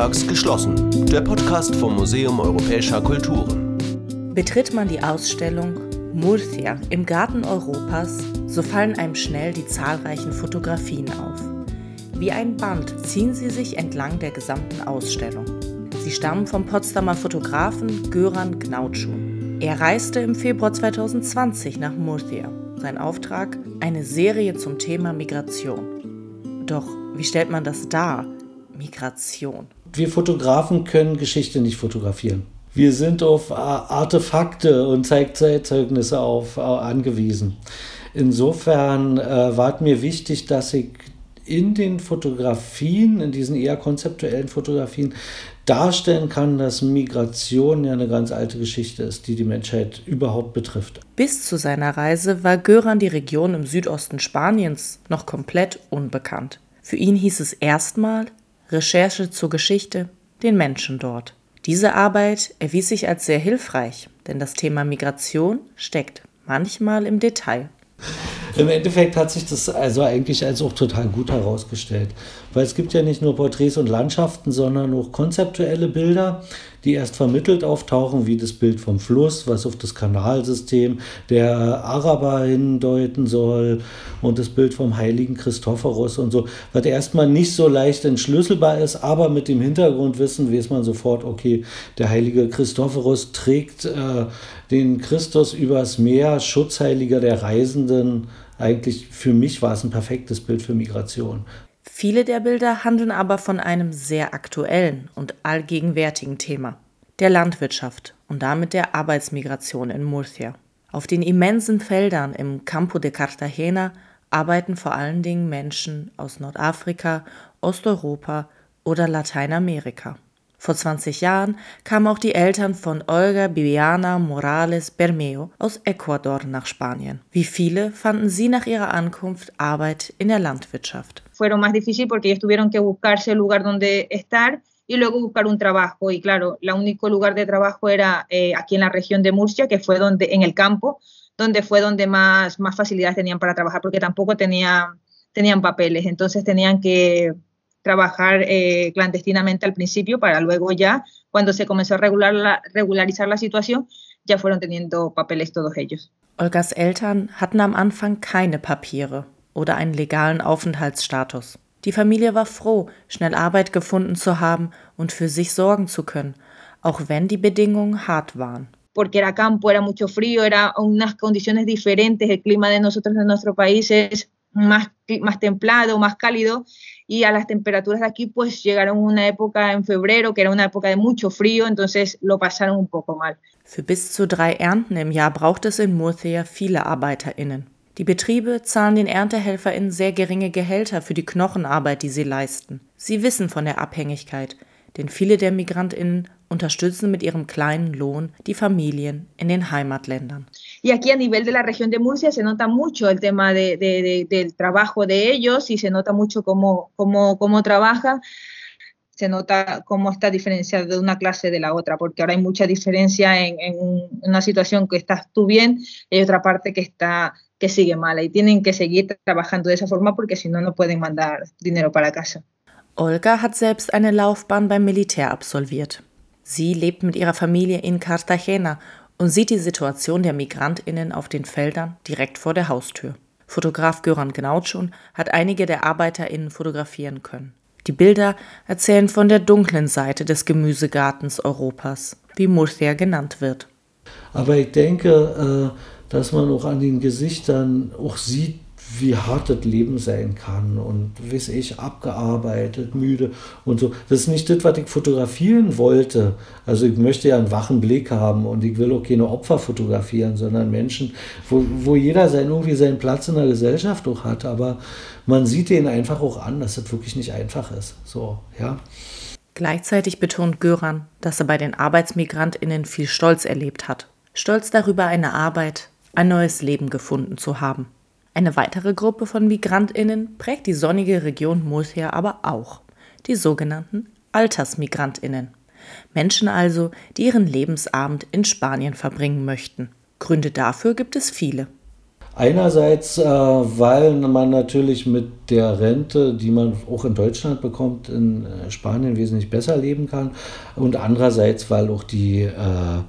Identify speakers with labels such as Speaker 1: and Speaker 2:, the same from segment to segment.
Speaker 1: sonntags geschlossen. Der Podcast vom Museum Europäischer Kulturen.
Speaker 2: Betritt man die Ausstellung Murcia im Garten Europas, so fallen einem schnell die zahlreichen Fotografien auf. Wie ein Band ziehen sie sich entlang der gesamten Ausstellung. Sie stammen vom Potsdamer Fotografen Göran Gnautschun. Er reiste im Februar 2020 nach Murcia. Sein Auftrag? Eine Serie zum Thema Migration. Doch wie stellt man das dar? Migration.
Speaker 3: Wir Fotografen können Geschichte nicht fotografieren. Wir sind auf Artefakte und Zeitzeugnisse auf, äh, angewiesen. Insofern äh, war mir wichtig, dass ich in den Fotografien, in diesen eher konzeptuellen Fotografien, darstellen kann, dass Migration ja eine ganz alte Geschichte ist, die die Menschheit überhaupt betrifft.
Speaker 2: Bis zu seiner Reise war Göran die Region im Südosten Spaniens noch komplett unbekannt. Für ihn hieß es erstmal Recherche zur Geschichte, den Menschen dort. Diese Arbeit erwies sich als sehr hilfreich, denn das Thema Migration steckt manchmal im Detail.
Speaker 3: Im Endeffekt hat sich das also eigentlich als auch total gut herausgestellt. Weil es gibt ja nicht nur Porträts und Landschaften, sondern auch konzeptuelle Bilder, die erst vermittelt auftauchen, wie das Bild vom Fluss, was auf das Kanalsystem der Araber hindeuten soll und das Bild vom heiligen Christophorus und so, was erstmal nicht so leicht entschlüsselbar ist, aber mit dem Hintergrundwissen weiß man sofort, okay, der heilige Christophorus trägt äh, den Christus übers Meer, Schutzheiliger der Reisenden. Eigentlich für mich war es ein perfektes Bild für Migration.
Speaker 2: Viele der Bilder handeln aber von einem sehr aktuellen und allgegenwärtigen Thema, der Landwirtschaft und damit der Arbeitsmigration in Murcia. Auf den immensen Feldern im Campo de Cartagena arbeiten vor allen Dingen Menschen aus Nordafrika, Osteuropa oder Lateinamerika. Vor 20 Jahren kamen auch die Eltern von Olga Viviana Morales Bermeo aus Ecuador nach Spanien. Wie viele fanden sie nach ihrer Ankunft Arbeit in der Landwirtschaft.
Speaker 4: fueron más difíciles porque ellos tuvieron que buscarse el lugar donde estar y luego buscar un trabajo. Y claro, el único lugar de trabajo era eh, aquí en la región de Murcia, que fue donde, en el campo, donde fue donde más, más facilidades tenían para trabajar, porque tampoco tenía, tenían papeles. Entonces tenían que trabajar eh, clandestinamente al principio para luego ya, cuando se comenzó a regular la, regularizar la situación, ya fueron teniendo papeles todos ellos.
Speaker 2: Olgas Eltern hatten am Anfang keine Papiere. oder einen legalen Aufenthaltsstatus. Die Familie war froh, schnell Arbeit gefunden zu haben und für sich sorgen zu können, auch wenn die Bedingungen hart waren.
Speaker 4: Porque era campo, era mucho frío, era unas condiciones diferentes. El clima de nosotros en nuestro país es más, más templado, más cálido. Y a las temperaturas de aquí, pues llegaron una época en febrero, que era una época de mucho frío, entonces lo pasaron un poco mal.
Speaker 2: Für bis zu drei Ernten im Jahr braucht es in Murcia viele ArbeiterInnen. Die Betriebe zahlen den ErntehelferInnen sehr geringe Gehälter für die Knochenarbeit, die sie leisten. Sie wissen von der Abhängigkeit, denn viele der MigrantInnen unterstützen mit ihrem kleinen Lohn die Familien in den Heimatländern.
Speaker 4: Y aquí a nivel de la región de Murcia se nota mucho el tema de, de, de, del trabajo de ellos y se nota mucho cómo, cómo, cómo trabajan. se nota cómo está diferenciada de una clase de la otra, porque ahora hay mucha diferencia en, en, una situación que estás tú bien y hay otra parte que está que sigue mala y tienen que seguir trabajando de esa forma porque si no no pueden mandar dinero para casa.
Speaker 2: Olga hat selbst eine Laufbahn beim Militär absolviert. Sie lebt mit ihrer Familie in Cartagena und sieht die Situation der Migrantinnen auf den Feldern direkt vor der Haustür. Fotograf Göran Gnautschun hat einige der Arbeiterinnen fotografieren können. Die Bilder erzählen von der dunklen Seite des Gemüsegartens Europas, wie Murcia genannt wird.
Speaker 3: Aber ich denke, äh, dass man auch an den Gesichtern auch sieht, wie hart das Leben sein kann und weiß ich, abgearbeitet, müde und so. Das ist nicht das, was ich fotografieren wollte. Also ich möchte ja einen wachen Blick haben und ich will auch keine Opfer fotografieren, sondern Menschen, wo, wo jeder sein, irgendwie seinen Platz in der Gesellschaft auch hat. Aber man sieht denen einfach auch an, dass das wirklich nicht einfach ist. So, ja.
Speaker 2: Gleichzeitig betont Göran, dass er bei den ArbeitsmigrantInnen viel Stolz erlebt hat. Stolz darüber, eine Arbeit, ein neues Leben gefunden zu haben. Eine weitere Gruppe von Migrantinnen prägt die sonnige Region Murcia aber auch, die sogenannten Altersmigrantinnen. Menschen also, die ihren Lebensabend in Spanien verbringen möchten. Gründe dafür gibt es viele.
Speaker 3: Einerseits, äh, weil man natürlich mit der Rente, die man auch in Deutschland bekommt, in äh, Spanien wesentlich besser leben kann. Und andererseits, weil auch die, äh,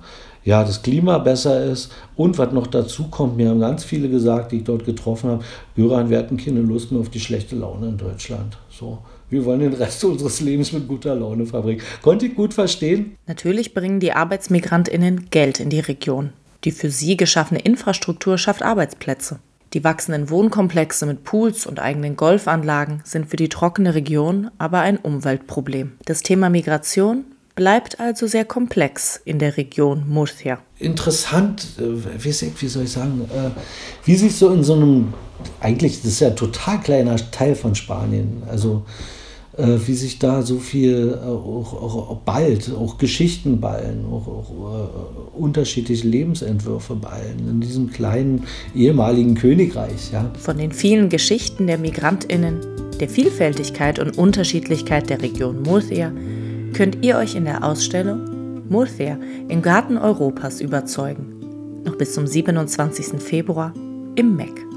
Speaker 3: ja, das Klima besser ist. Und was noch dazu kommt, mir haben ganz viele gesagt, die ich dort getroffen habe, Göran, wir hatten keine Lust mehr auf die schlechte Laune in Deutschland. So. Wir wollen den Rest unseres Lebens mit guter Laune verbringen. Konnte ich gut verstehen.
Speaker 2: Natürlich bringen die ArbeitsmigrantInnen Geld in die Region. Die für sie geschaffene Infrastruktur schafft Arbeitsplätze. Die wachsenden Wohnkomplexe mit Pools und eigenen Golfanlagen sind für die trockene Region aber ein Umweltproblem. Das Thema Migration bleibt also sehr komplex in der Region Murcia.
Speaker 3: Interessant, äh, wie, soll ich sagen, äh, wie sich so in so einem, eigentlich, das ist ja ein total kleiner Teil von Spanien, also äh, wie sich da so viel äh, auch, auch, bald, auch Geschichten ballen, auch, auch unterschiedliche Lebensentwürfe ballen in diesem kleinen ehemaligen Königreich. Ja.
Speaker 2: Von den vielen Geschichten der MigrantInnen, der Vielfältigkeit und Unterschiedlichkeit der Region Murcia könnt ihr euch in der Ausstellung Murcia im Garten Europas überzeugen. Noch bis zum 27. Februar im MEC.